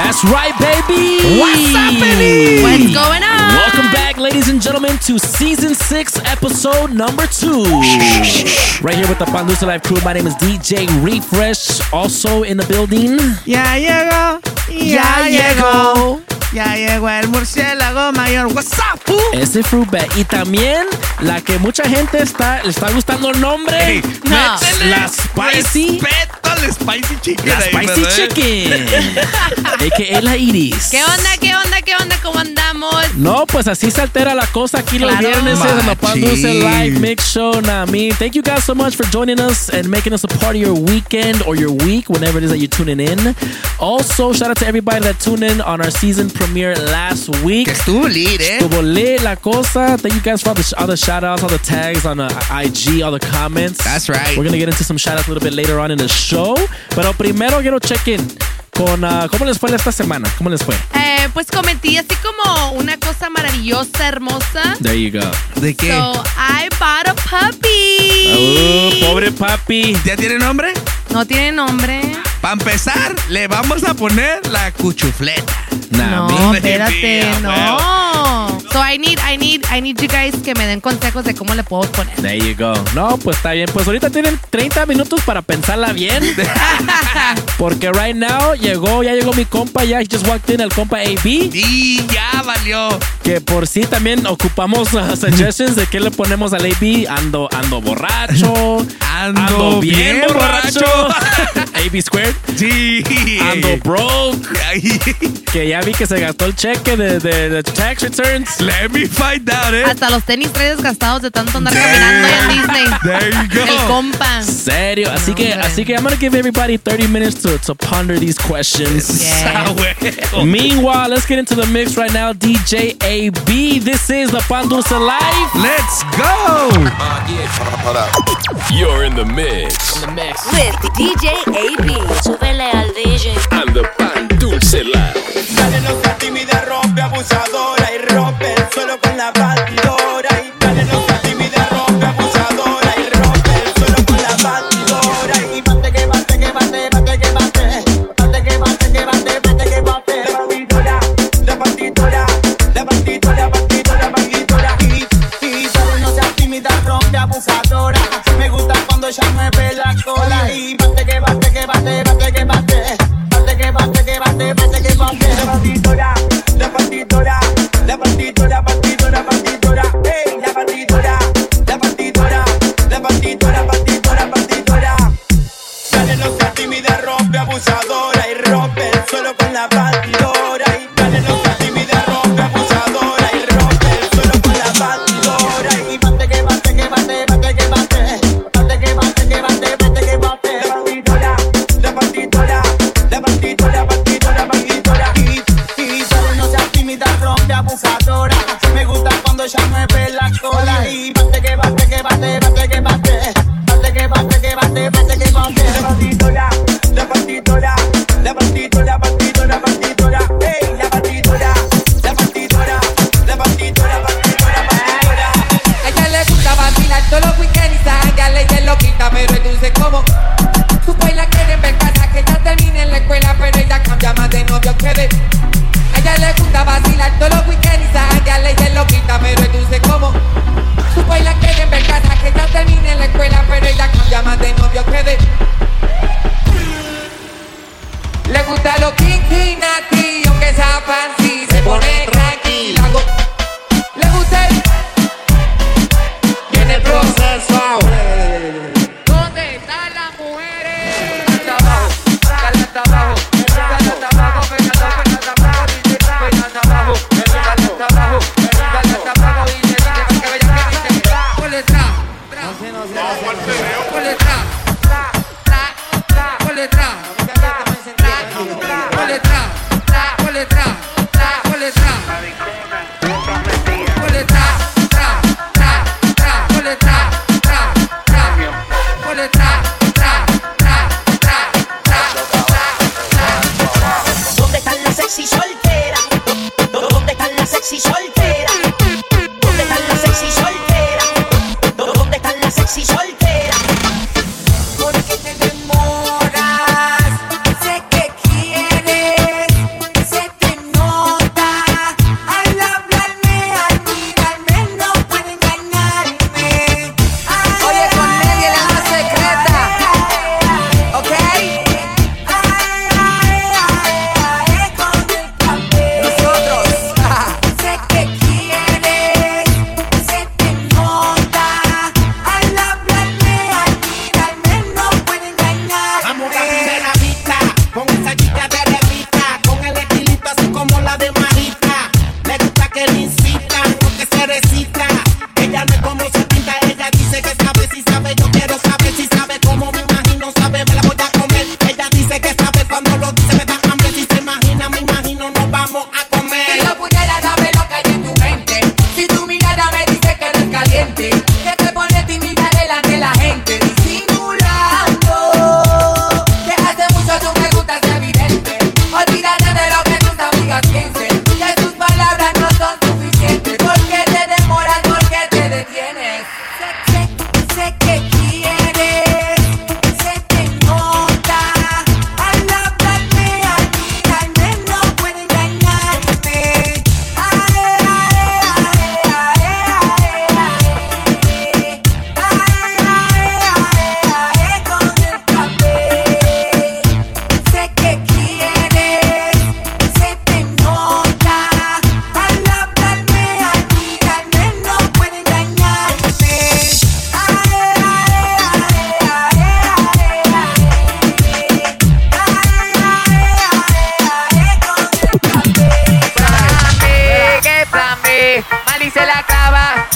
That's right, baby. What's happening? What's going on? Welcome back, ladies and gentlemen, to season six, episode number two. right here with the Pandusa Live crew. My name is DJ Refresh, also in the building. Ya Yeah, ya, llegó, ya llegó el murciélago mayor. What's up, fool? Ese Fruit Bat. Y también la que mucha gente está, le está gustando el nombre. Hey, No. La spicy. Respeto al spicy chicken. La ahí, Spicy ¿verdad? Chicken. AKA la Iris. ¿Qué onda, qué onda, qué onda? ¿Cómo andamos? No, pues así se altera la cosa aquí los Claro. viernes en the Pan Dulce Machín. Live Mix Show. Nah, me. Thank you guys so much for joining us and making us a part of your weekend or your week, whenever it is that you're tuning in. Also, shout out to everybody that tuned in on our season premiere last week. Que estuvo lit, eh. Estuvo lit la cosa. Thank you guys for all the, all the shout outs, all the tags on uh, IG, all the comments. That's right. We're going to get into some shout outs a little bit later on in the show. Pero primero quiero check in con uh, cómo les fue esta semana. ¿Cómo les fue? Eh, pues cometí así como una cosa maravillosa, hermosa. There you go. ¿De qué? So, I bought a puppy. Oh, pobre papi. ¿Ya tiene nombre? No tiene nombre. Para empezar, le vamos a poner la cuchufleta. Nah, No, espérate, no. So I need, I need, I need you guys que me den consejos de cómo le puedo poner. There you go. No, pues está bien. Pues ahorita tienen 30 minutos para pensarla bien. Porque right now llegó, ya llegó mi compa, ya just walked in el compa AB. Y ya valió. Que por sí también ocupamos uh, suggestions de qué le ponemos al AB. Ando, ando borracho. Ando bien borracho. AB squared. Sí. Ando broke. Que ya vi que se gastó el cheque de, de, de tax returns. Let me find out, eh. Hasta los tenis trae desgastados de tanto andar caminando en Disney. There you go. El go. compa. Serio. Así No, que, hombre. así que I'm gonna give everybody 30 minutes to, to ponder these questions. Yeah. Ah. Meanwhile, let's get into the mix right now. DJ AB, this is the Pan Dulce Live. Let's go. You're in the mix. with DJ AB. Súbele al DJ. And the Pan Dulce Live. Dale, no seas tímida, rompe abusadora y rompe el suelo con la batidora. Ella cambia más de novio que de acaba.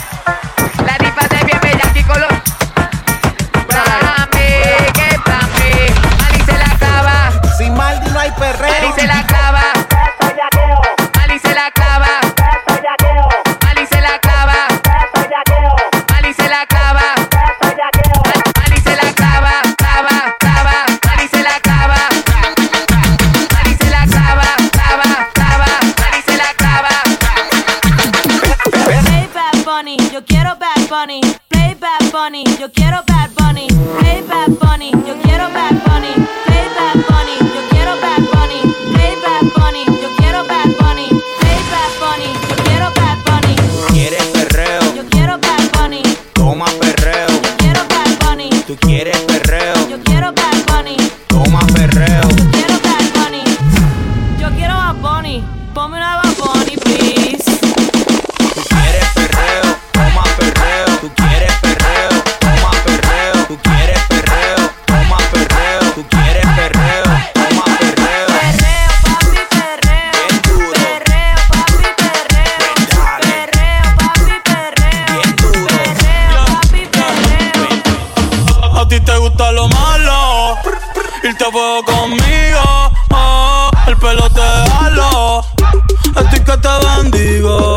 malo. Irte a fuego conmigo, oh, el pelo te halo. Estoy que te bendigo.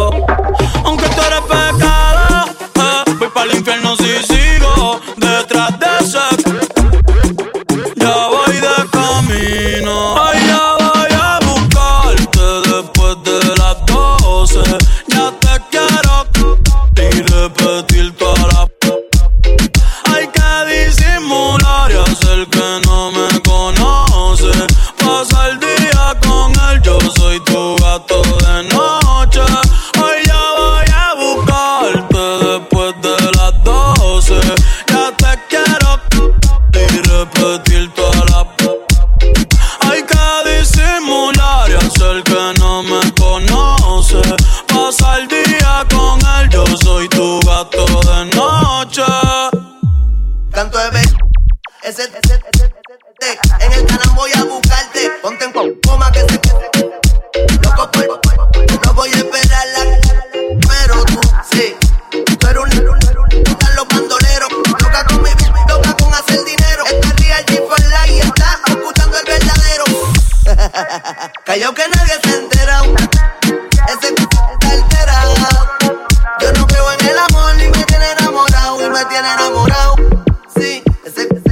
Is it?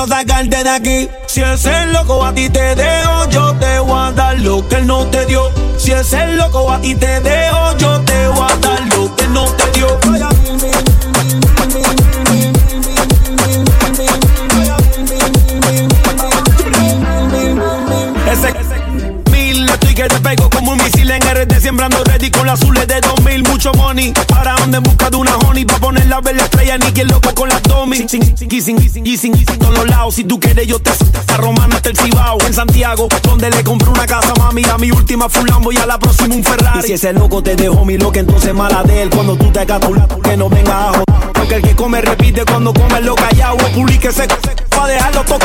Quiero sacarte de aquí. Si es el loco a ti te dejo, yo te voy a dar lo que él no te dio. Si es el loco a ti te dejo, yo te voy a dar lo que él no te dio RD Sembrando ready con las azules de 2000 Mucho money, para donde en busca de una honey Pa' poner la verde estrella, ni quien loco con las domi. Sin, sin, sin, sin, sin, sin, sin, todos los lados. Si tú quieres yo te a Romana hasta el Cibao En Santiago, donde le compré una casa mami. A mi última fue un Lambo y a la próxima un Ferrari. Y si ese loco te dejó mi loca entonces mala de él. Cuando tú te catulas, que no venga a joder. Porque el que come repite cuando come lo callado Publíquese pa' dejarlo todo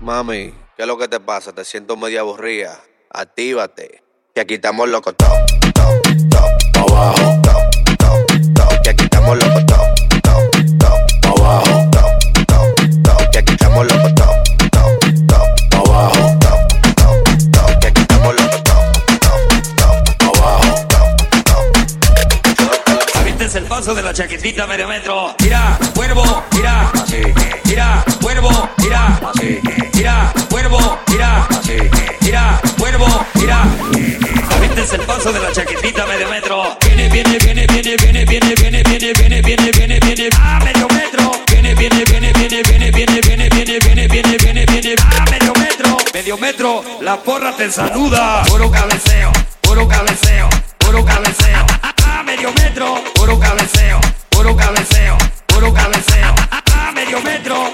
Mami, ¿qué es lo que te pasa? Te siento media aburrida. Actívate, que aquí estamos locos top, top, top, abajo. Top, top, top, que aquí estamos locos top, top, top, abajo. Top, top, top, que aquí estamos locos top, top, top, abajo. Top, top, top, que aquí estamos locos top, top, top, abajo. El paso de la chaquetita medio metro. Mira, cuervo, mira, mira mira, así. Mira, cuervo, mira, así. Mira, cuervo, mira. ¿Viste el paso de la chaquetita medio metro? Viene, viene, viene, viene, viene, viene, viene, viene, viene, viene, viene, viene, a medio metro. Viene, viene, viene, viene, viene, viene, viene, viene, viene, viene, viene, viene, a medio metro. Medio metro, la porra te saluda. Puro cabeceo, puro cabeceo, puro cabeceo. A medio metro, puro cabeceo, puro cabeceo, puro cabeceo. A medio metro.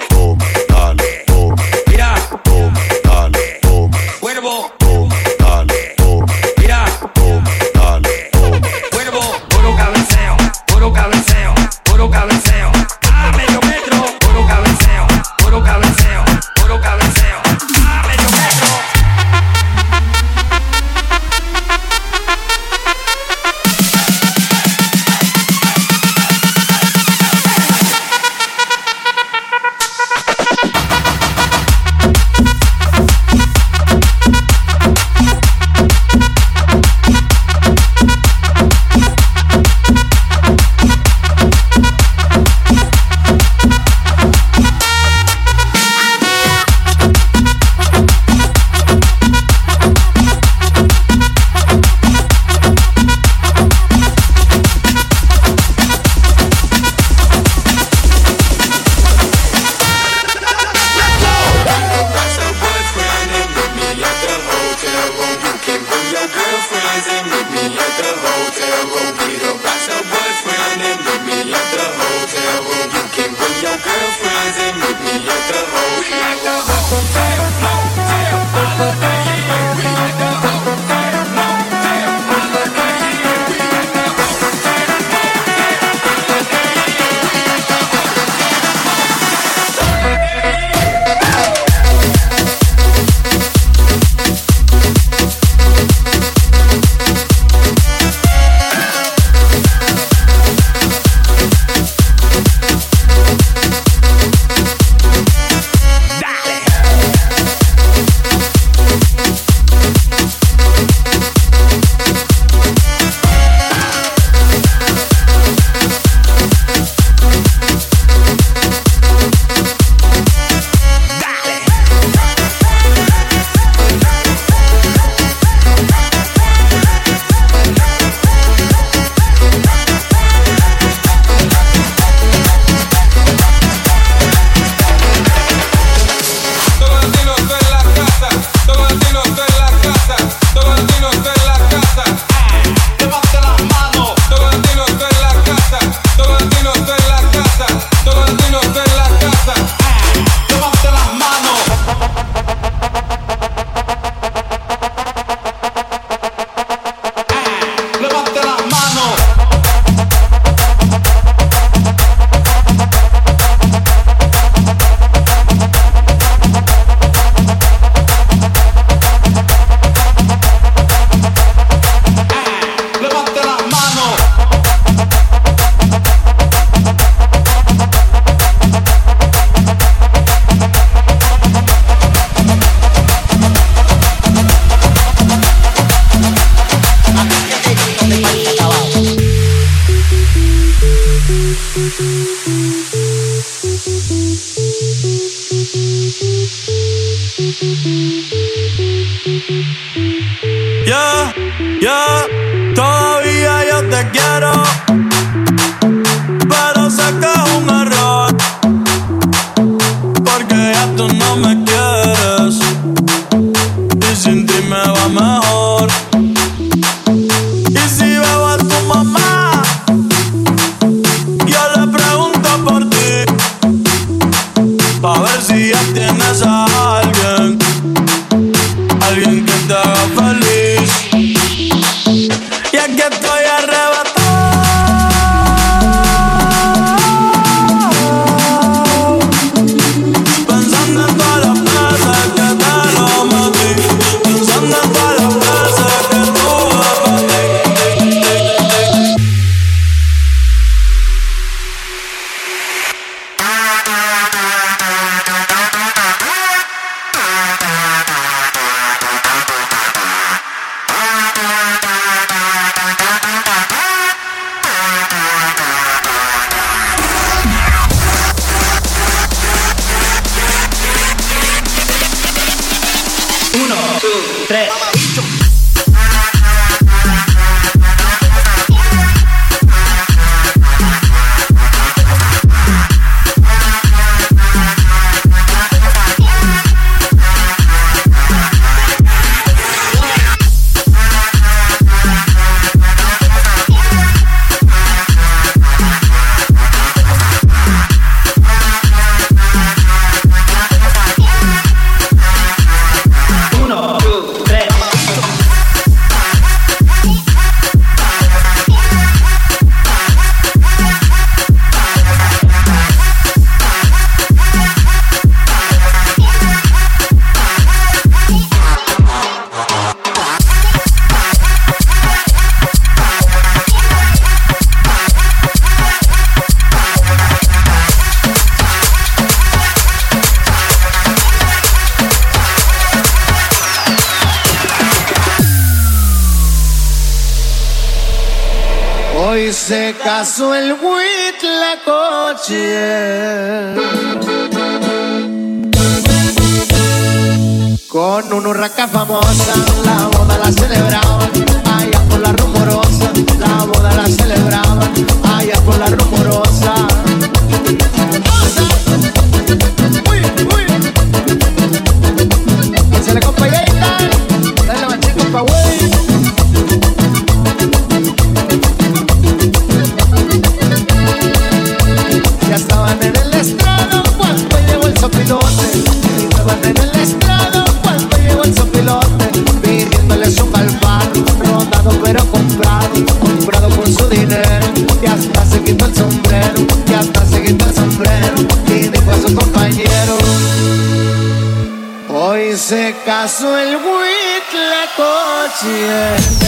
Yeah, todavía yo te quiero. sopilote. Y en el estrado cuando llegó el sopilote Pidiéndole su calvar, rodado pero comprado Comprado con su dinero Y hasta se quitó el sombrero Y hasta se quitó el sombrero Y dijo a su compañero. Hoy se casó el huitle coche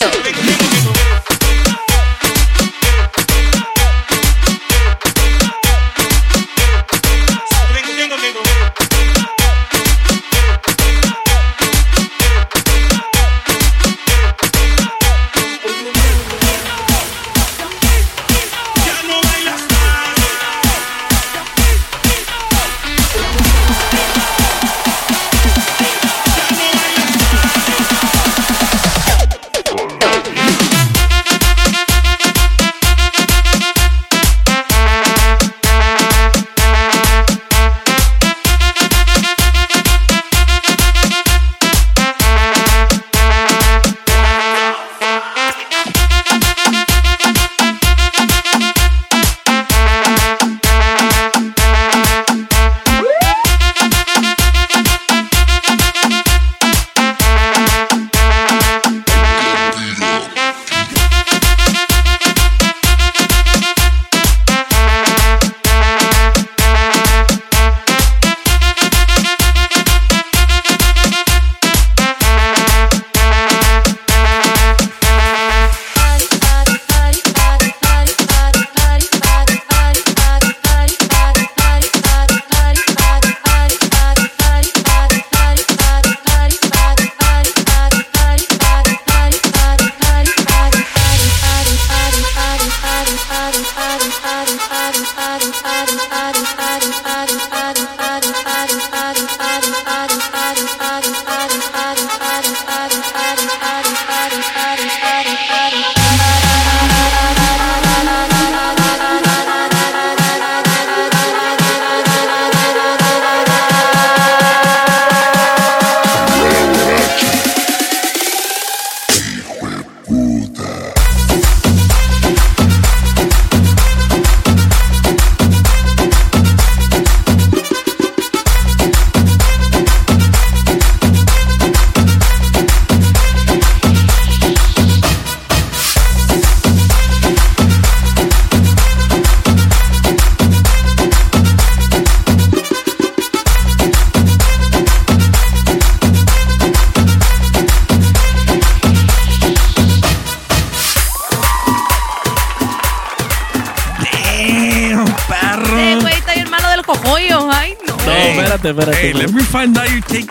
So, so, so,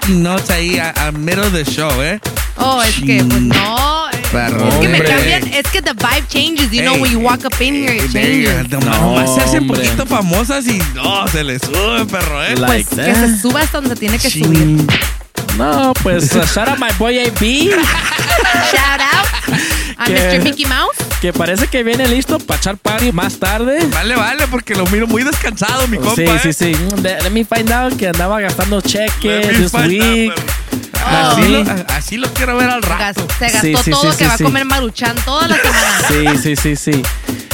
taking notes ahí a, a middle of the show, eh. Oh, es que, pues no. Perro. Es que me hombre. cambian. Es que the vibe changes. You know, when you walk up in here, it changes. No, nomás se hacen hombre. poquito famosas y no, se les sube, perro, eh. Pues que se suba hasta donde tiene que subir. No, pues uh, shout out my boy AB, Shout out a ¿Qué? Mr. Mickey Mouse. que parece que viene listo para echar party más tarde. Vale, vale, porque lo miro muy descansado, mi compa, Sí, eh. sí, sí. Let, let me find out que andaba gastando cheque Let me this week. Oh. Así, lo, así lo quiero ver al rato. Se gastó Sí, sí, todo sí, que sí, va a comer maruchan toda la semana. Sí, sí, sí, sí.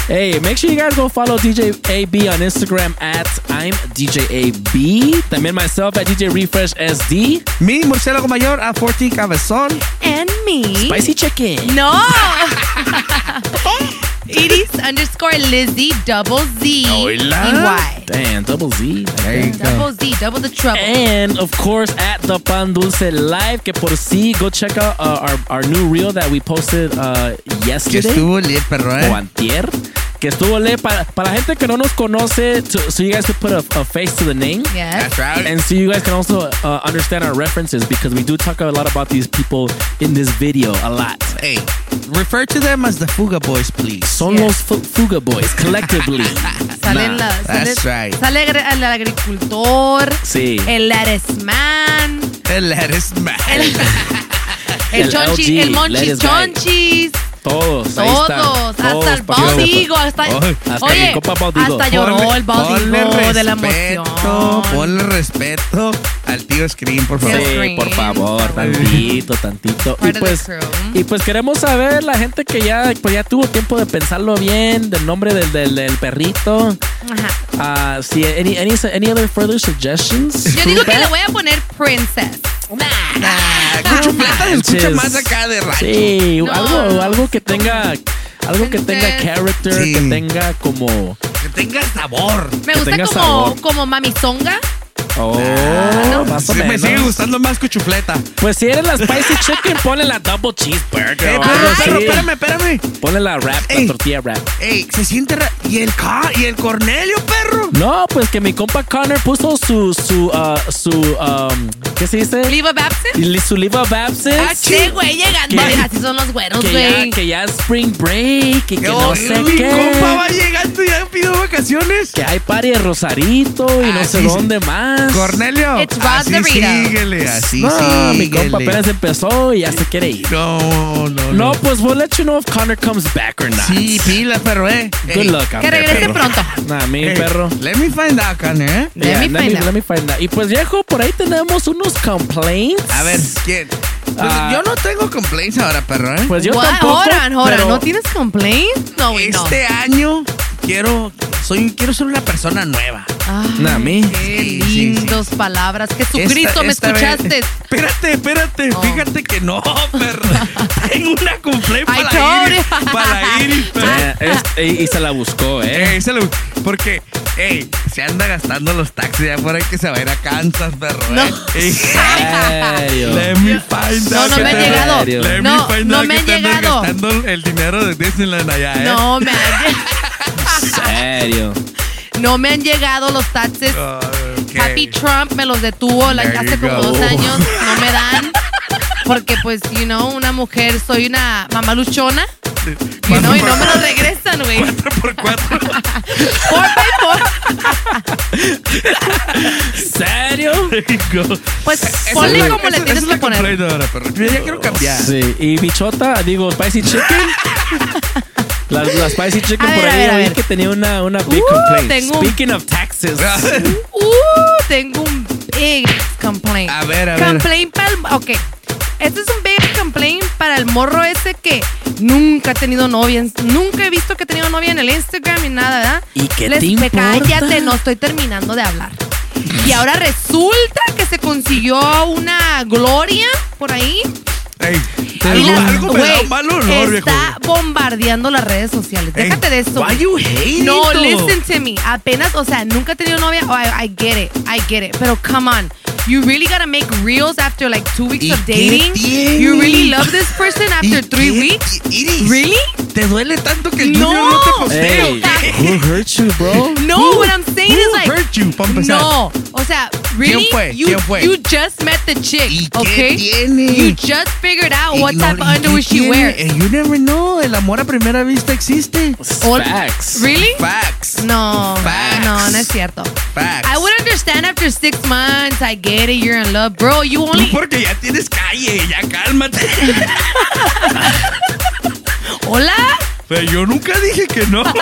Hey, make sure you guys go follow DJ AB on Instagram at I'm DJ AB. También myself at DJ Refresh SD. Mi murciélago mayor a 14 cabezón. And me. Spicy chicken. No. Iris underscore Lizzie double Z. Hola. Y. Damn, double Z. There you go. Double Z, double the trouble. And of course at the Pan Dulce Live, que por si go check out uh, our, our new reel that we posted uh, Que yesterday. estuvo lit, perro, o eh. antier. Que estuvo le para, para la gente que no nos conoce, to, so you guys could put a, a face to the name. Yes. That's right. And so you guys can also uh, understand our references because we do talk a lot about these people in this video a lot. Hey, refer to them as the Fuga Boys, please. Son los Fu- Fuga Boys collectively. Salen Nah, la, sale, that's right. sale el agricultor, Sí. el lettuce man, El lettuce man. el, El chonchis, LG, el monchis lettuce guy. Todos, todos, hasta Todos el Baldigo, hasta, Ay, hasta oye, hasta lloró el Ponle Baldigo de la emoción. Ponle respeto al tío Scream, por favor. Sí, Scream. por favor, tantito, tantito. Y pues, y pues queremos saber la gente que ya, pues ya tuvo tiempo de pensarlo bien, del nombre del, del, del perrito. Ajá. Ah, sí, any, any, any other further suggestions? Yo digo que le voy a poner Princess. Ah, Cuchufleta se escucha más acá de rancho. Sí, No, algo, algo que tenga, algo que tenga character, Sí. que tenga como, Que tenga sabor. Me Que gusta tenga como, sabor. como mamizonga. Oh, Ah, más o Sí, me sigue gustando más cuchufleta. Pues si eres la spicy chicken, ponle la double cheeseburger. Eh, o perro, así. espérame, espérame. Ponle la wrap, la Ey. tortilla wrap. Ey, se siente. ra- ¿Y el Ca- ¿Y el Cornelio, perro? No, pues que mi compa Connor puso su, su, uh, su, um, ¿qué se dice? Liva Babson. Y Su live of absence. Ah, sí, güey, llegando. Así son los güeros, que, ya, güey. que ya es spring break y que no sé mi qué. compa va llegando y ya pidió vacaciones. Que hay party de Rosarito y no Así sé sí. dónde más. Cornelio. It's así síguele, así no, síguele. mi compa apenas empezó y ya se quiere ir. No, no, No, pues we'll let you know if Connor comes back or not. Sí, pila, perro, eh. Good Ey, luck Que regrese perro. pronto. Nah, mi ey, perro. Let me find out, Connor, eh. Let Yeah, me find out. let me find out. Y pues viejo, por ahí tenemos unos complaints. A ver, ¿quién? Pues Ah. yo no tengo complaints ahora, perro, ¿eh? Pues yo What? tampoco. Ahora, ahora, pero- ¿no tienes complaints? No, güey, no. este año quiero, soy, quiero ser una persona nueva. Me. Qué Sí, sí, lindos palabras. Jesucristo, Esta- ¿me esta vez- escuchaste? Espérate, espérate. Oh. Fíjate que no, perro. Tengo una I para you. Para. Eh, es- y, y se la buscó, ¿eh? Ey, se lo- porque, ey, se anda gastando los taxis ya por ahí que se va a ir a Kansas, perro. No. eh. Let me find No, out no me han llegado. Let No, me find no out me han llegado. gastando el dinero de Disneyland allá, ¿eh? No me han, Serio. No me han llegado los taxes. Ah. Happy Trump me los detuvo la- hace como go. dos años. No me dan. Porque, pues, you know, una mujer, soy una mamá luchona. You know, y no me lo regresan, güey. 4 por 4 ¿Serio? Pues ponle es la- como le esa- tienes esa que poner. Yo ya quiero cambiar. Sí, y bichota, digo, Spicy Chicken. La, la Spicy Chicken A por ver, a ahí ver, a oí ver. que tenía una, una big Uh, complaint. tengo un- Speaking of taxes. Uh, tengo un big complaint. A ver, a ver. Complaint para el. Ok. Este es un big complaint para el morro ese que nunca ha tenido novia. Nunca he visto que ha tenido novia en el Instagram ni nada, ¿verdad? ¿Y qué Les- te me- importa? Cállate, no estoy terminando de hablar. Y ahora resulta que se consiguió una gloria por ahí. Ey, algo, la- algo me da güey, un mal olor, viejo. Está bombardeando las redes sociales. Ey, Déjate de eso. why you hating, No, though? listen to me. Apenas, o sea, nunca he tenido novia. Oh, I, I get it. I get it. Pero come on. You really gotta make reels after like two weeks ¿Y of dating. You really love this person ¿Y after three weeks. Really? ¿Te duele tanto que el No. Junior no te postee? Hey, who hurt you, bro? No, Who- what I'm saying who is like. hurt you, pa' empezar? No, o sea, really, fue? you ¿Quién fue? you just met the chick, ¿Y qué okay? tiene? You just figured out what no- type of ¿y qué underwear she tiene? wears. Eh, You never know. El amor a primera vista existe. Facts. Really? Facts. No, Facts. no, no es cierto. Facts. I would understand after six months. I get it. You're in love, bro. You Tú only. porque ya tienes calle, ya cálmate. Hola. Pero yo nunca dije que no.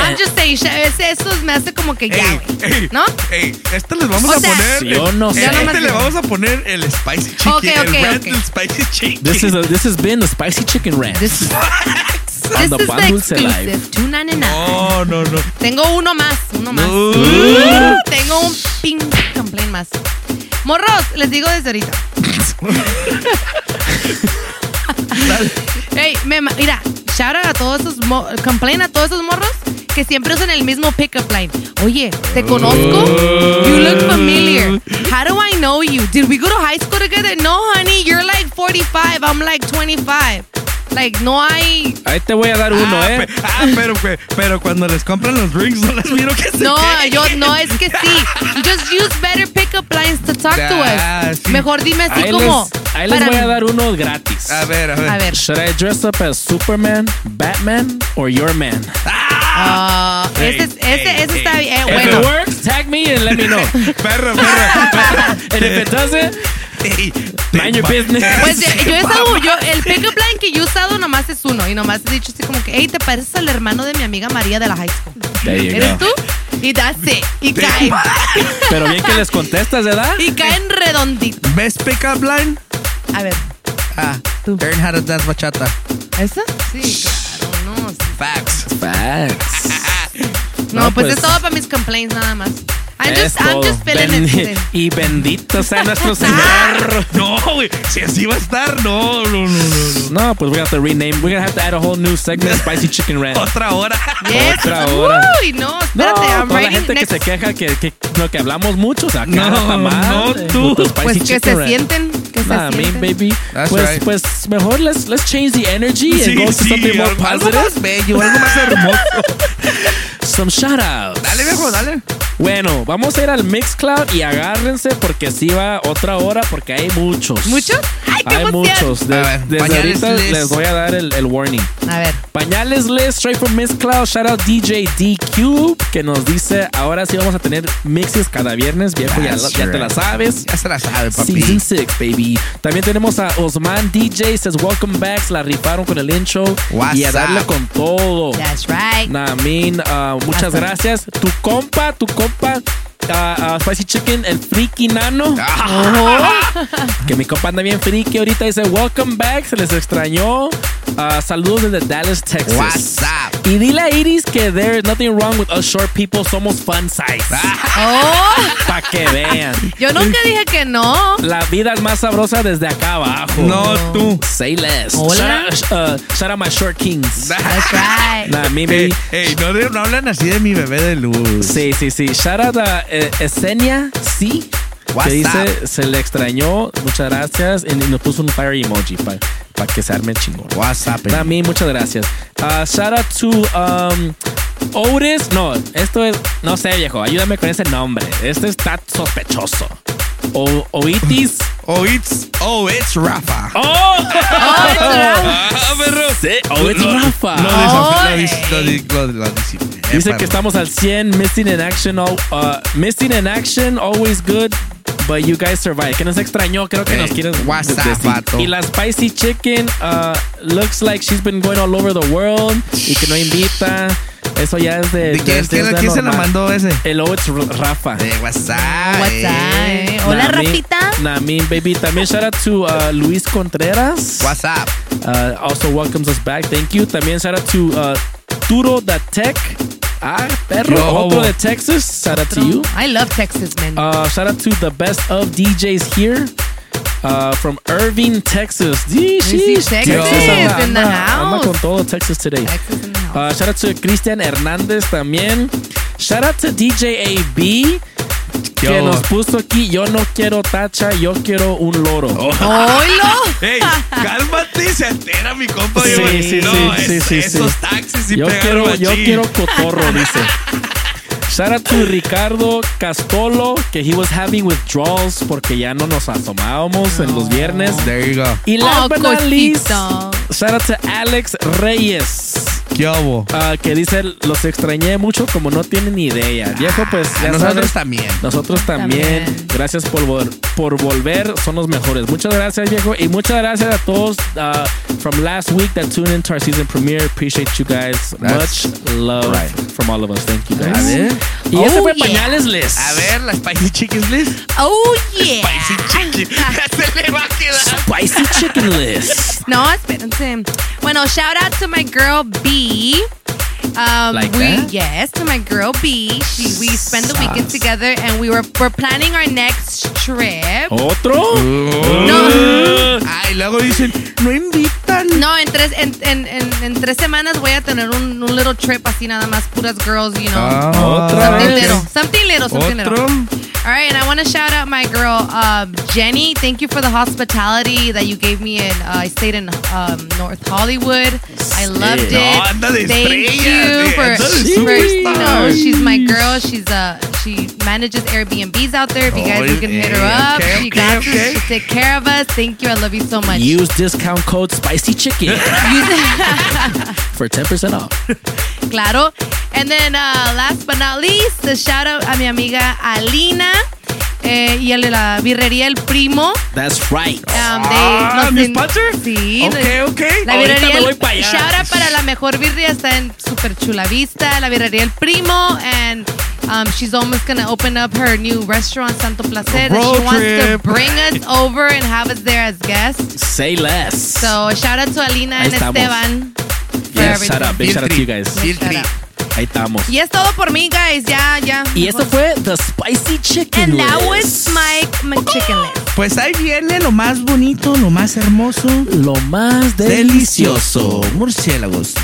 I'm just saying. sh- ese- Eso me hace como que ya, Ey, güey. ey, ¿No? Ey, este les vamos O a sea, poner. Yo no sé. a Ya nomás este le vamos a poner el spicy chicken. Ok, el ok, red ok. del spicy chicken. This is a, this has been the Spicy Chicken Rant. This, on this the is the Dulce Live. exclusive. Two ninety nine. No, no, no. Tengo uno más, uno más. No. Tengo un pink complaint más. Morros, les digo desde ahorita. Hey, me mira, shout out a todos esos complain a todos esos morros que siempre usan el mismo pickup line. Oye, ¿te conozco? You look familiar. How do I know you? Did we go to high school together? No, honey, you're like 45. I'm like 25. Like, no hay. Ahí te voy a dar uno, ah, ¿eh? pe- ah, pero, pe- pero cuando les compran los drinks no las miro que se No, queden. yo no, es que sí. Just use better pickup lines to talk to Ah, us. sí. Mejor dime así Ahí como. les, ahí les voy a dar uno gratis. A ver, a ver. A ver. Should I dress up as Superman, Batman, or your man? Ah, Ey, ese, es- ese, está bien. Eh, If bueno. it works, tag me and let me know. Perro, perro. and if it doesn't, Ey, mind your business. Pues yo, yo he usado, yo, el pickup line que yo he usado nomás es uno. Y nomás he dicho así como que, hey, ¿te pareces al hermano de mi amiga María de la high school? There you ¿Eres go. tú? Y that's it. Y caen. Pero bien que les contestas, ¿verdad? Y caen redondito. Best pickup line? A ver, Ah, learn how to dance bachata. ¿esa? Sí, claro, no. sí. Facts. Facts. No, No, pues, pues- es todo para mis complaints nada más. I'm Es just, I'm todo. just feeling Ben- it today. Y bendito sea nuestro Señor. No, güey. Si así va a estar, no, no, no, no. no. No, pues we have to rename. We're gonna have to add a whole new segment, Spicy Chicken Rant. Otra hora. Yes. Otra hora. Uy, no, No, espérate. I'm toda la gente que next. se queja que, que, no, que hablamos mucho, o sea, No, no, tú. Spicy Pues que se Rant. sienten, que se Nah, me, sienten. baby. That's Pues, right. pues mejor let's, let's change the energy and go to something more algo, algo positive. más bello, algo más hermoso. Some shout outs. Dale, viejo, dale. Bueno, vamos a ir al Mixcloud y agárrense porque sí va otra hora porque hay muchos. ¿Muchos? ¡Ay, qué Hay emoción! muchos. De- A ver, desde pañales ahorita les voy a dar el, el warning. A ver. Pañales List, straight from Miss Cloud. Shout out DJ D Cube, que nos dice: Ahora sí vamos a tener mixes cada viernes. Viejo, ya, That's ya te la sabes. Ya se la sabe, papi. Season 6, baby. También tenemos a Osman DJ, says Welcome back. La rifaron con el intro. Y a darle up? con todo. That's right. Nah, mean, uh, muchas gracias. Tu compa, tu compa. Uh, uh, Spicy Chicken, el friki nano. Que mi compa anda bien friki ahorita. Dice, welcome back. Se les extrañó. Uh, saludos desde Dallas, Texas. What's up? Y dile a Iris que there's nothing wrong with us short people. Somos fun size. Oh, Para que vean. yo nunca dije que no. La vida es más sabrosa desde acá abajo. No, tú. Say less. Hola. Shout, out- uh, shout out my short kings. That's right. Nah, me, Ey, baby. ey, no, no hablan así de mi bebé de luz. Sí, sí, sí. Shout out a eh, Esenia, sí. Que dice, se le extrañó, muchas gracias. Y nos puso un fire emoji para que se arme el chingón. What's up? A mí, muchas gracias. Uh, shout out to um, Otis. No, esto es, no sé, viejo. Ayúdame con ese nombre. Este está sospechoso. O, Oitis. Oh, it's, oh, it's Rafa. ¡Oh! Ah, perro. Sí, oh, it's Lo- Rafa. Lo, eh, Dice que estamos al 100, missing in action, all- uh, missing in action, always good, but you guys survive. Que nos extrañó, creo que Hey, nos quieren what's up, decir. vato? Y la spicy chicken uh, looks like she's been going all over the world y que no invita. Eso ya es de. ¿De quién, de- quién- de quién se la mandó ese? El it's Rafa. Eh, what's up? What's eh? up? Hola, Rafita. Me, baby. También shout out to uh, Luis Contreras. What's up? Uh, also welcomes us back. Thank you. También shout out to uh, Turo the Tech. Ah, perro. Yo, Otro de Texas. Shout out to you. I love Texas, man. Uh, shout out to the best of DJs here. Uh, from Irving, Texas. Sheesh, Texas anda- in the anda house. con todo Texas today. Uh, shout out to Cristian Hernández también. Shout out to DJ AB. Que Yo. nos puso aquí, yo no quiero tacha, yo quiero un loro. Ey, cálmate, se entera mi compa. Sí, Yo, sí, no, sí, es- sí, sí, esos sí. taxis sí yo quiero, yo quiero cotorro, dice. Shout out to Ricardo Castolo, que he was having withdrawals porque ya no nos asomábamos en los viernes. There you go. Y last Oh, but not least, cosito. shout out to Alex Reyes. ¿Qué hubo? ah, que dice, los extrañé mucho como no tienen ni idea. Viejo, pues ya Ah, nosotros sabes, también. Nosotros también. Gracias por, vol- por volver. Son los mejores. Muchas gracias, viejo. Y muchas gracias a todos uh, from last week that tuned into our season premiere. Appreciate you guys. That's Much love right. from all of us. Thank you guys. A ver. Y Oh, ese fue yeah. Pañales Les. A ver, la Spicy Chickens list. Oh, yeah. Spicy Chicken. se le va a quedar. Spicy Chicken List. No, espérense. Bueno, shout out to my girl B. Um, Like we that? yes, to my girl B. She, we spent the weekend together, and we were we're planning our next trip. ¿Otro? No. Ay, luego dicen, no invitan. No, en tres, en, en, en, en tres semanas voy a tener un, un little trip así nada más puras girls, you know. Ah, otra something vez. little, something little, something Otro. little. All right, and I want to shout out my girl um, Jenny. Thank you for the hospitality that you gave me. In uh, I stayed in um, North Hollywood. I loved it. No, Thank estrella, you de- for, for you know, she's my girl. She's uh she manages Airbnbs out there. If you guys Oh, can hit her yeah, up, okay, she okay, got okay. to take care of us. Thank you. I love you so much. Use discount code Spicy Chicken for 10% off. Claro. And then uh, last but not least, the shout out a mi amiga Alina eh, y el de la birrería El Primo. That's right. Um, they Ah, ¿mi sponsor? Sí. Ok, ok. La Ahorita birrería me voy pa' allá. Shout out para la mejor birria está en Super Chula Vista, la birrería El Primo, and um, she's almost gonna open up her new restaurant Santo Placer. Road she wants trip. to bring us over and have us there as guests. Say less. So shout out to Alina Ahí and estamos. Esteban. yes, shout out. Big shout out to you guys. Big shout out. Ahí estamos. Y es todo por mí, guys. Ya, ya. Y esto fue The Spicy Chicken And that was my, my chicken list. Pues ahí viene lo más bonito, lo más hermoso, Lo más delicioso. Murciélagos.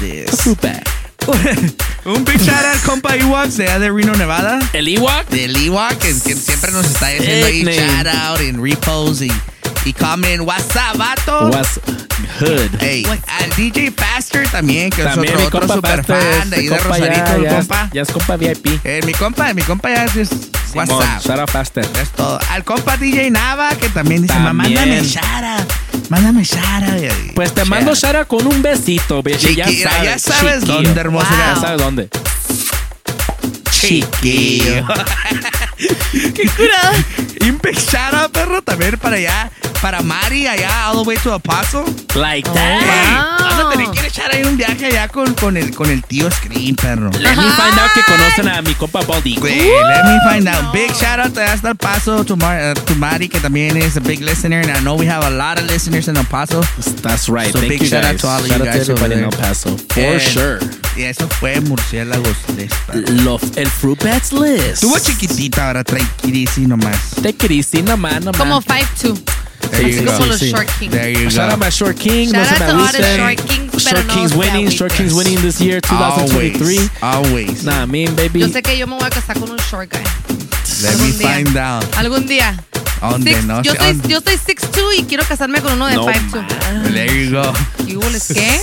Super. Un big shout out, compa Ewoks de allá de Reno, Nevada. El Ewok. Del Ewok, que, que siempre nos está haciendo ahí shout out en repos y, y comment. What's up, vato? Was Hood. Hey, al DJ Faster también, que También es mi otro, otro compa super Pastor, fan este de ahí de compa Rosarito, ya, el ya, compa. Ya es compa VIP. Eh, mi compa, mi compa ya es what's. Shout out Faster. Es todo. Al compa DJ Nava, que también dice, También. mándame Shara. Mándame Shara. Pues te Shara. mando Shara con un besito, bitch. Ya sabes, ya sabes chiquillo. dónde, hermosa. Ya Wow. sabes dónde. Chiquillo. Qué curada. Big shout out, perro, también para allá. Para Mari, allá, all the way to Apostle. Like Oh, that. wow. Vamos a tener que echar ahí un viaje allá con, con, el, con el tío Scream, perro. Let me find out que conocen a mi compa Baldi. Let me find out. Big shout out to hasta El Paso, to, Mar, uh, to Mari, que también is a big listener. And I know we have a lot of listeners in El Paso. That's right. So Thank big you shout out guys. to all of Shout you out to guys over everybody in El there. Paso. For And- sure. Y eso fue Murciélagos List. Lo, el Fruit Bats List. Estuvo chiquitita, ahora tranquilísimo nomás. Take it easy, nomás, nomás. Como 5'2". There you Así go. como los Sí, sí. Short King. There you Shout out my Short King. Shout out to all the. Short Kings, Short Kings se winning. Short Kings winning this year, 2023. Always. Always. Nah, me and baby. Yo sé que yo me voy a casar con un short guy. Let me find out. Algún día. ¿Dónde? Six- No yo, ¿Dónde? yo soy 6'2 y quiero casarme con uno de No, 5'2. There you go. ¿Y hubo les qué?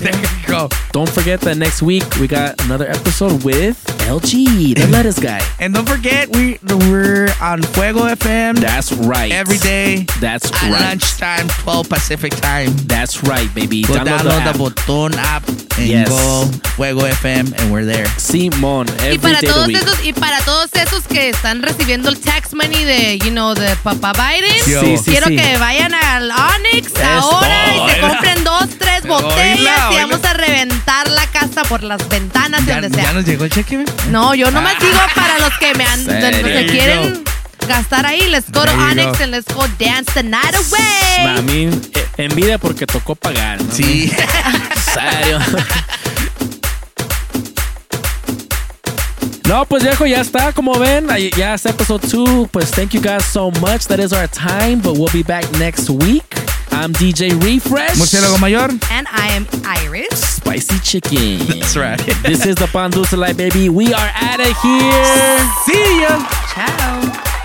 There you go. Don't forget that next week we got another episode with LG, the lettuce guy. And don't forget, we, we're on Fuego FM. That's right. Every day. That's at right. lunchtime, 12 Pacific time. That's right, baby. Go Download the download app. the Botón app and Yes. go Fuego FM, and we're there. Simón, Y every para day of the todos week. esos y para todos esos que están recibiendo el tax money de, you know, de Papá Biden, Sí, sí, quiero sí. que vayan al Onyx Es ahora y se compren dos, tres Oíla, botellas y vamos a reventar la casa por las ventanas y ¿Ya, donde sea. ya nos llegó el cheque? No, yo nomás digo para los que me han, se quieren gastar ahí. Let's go to Onyx and let's go dance the night away. Mami, eh, envidia porque tocó pagar. ¿no? Sí. Serio. No, pues viejo, ya está. Como ven, ya es episode 2. Pues thank you guys so much. That is our time, but we'll be back next week. I'm DJ Refresh. Murciélago Mayor. And I am Iris. Spicy chicken. That's right. this is the Pan Dulce Light, baby. We are out of here. See ya. Ciao.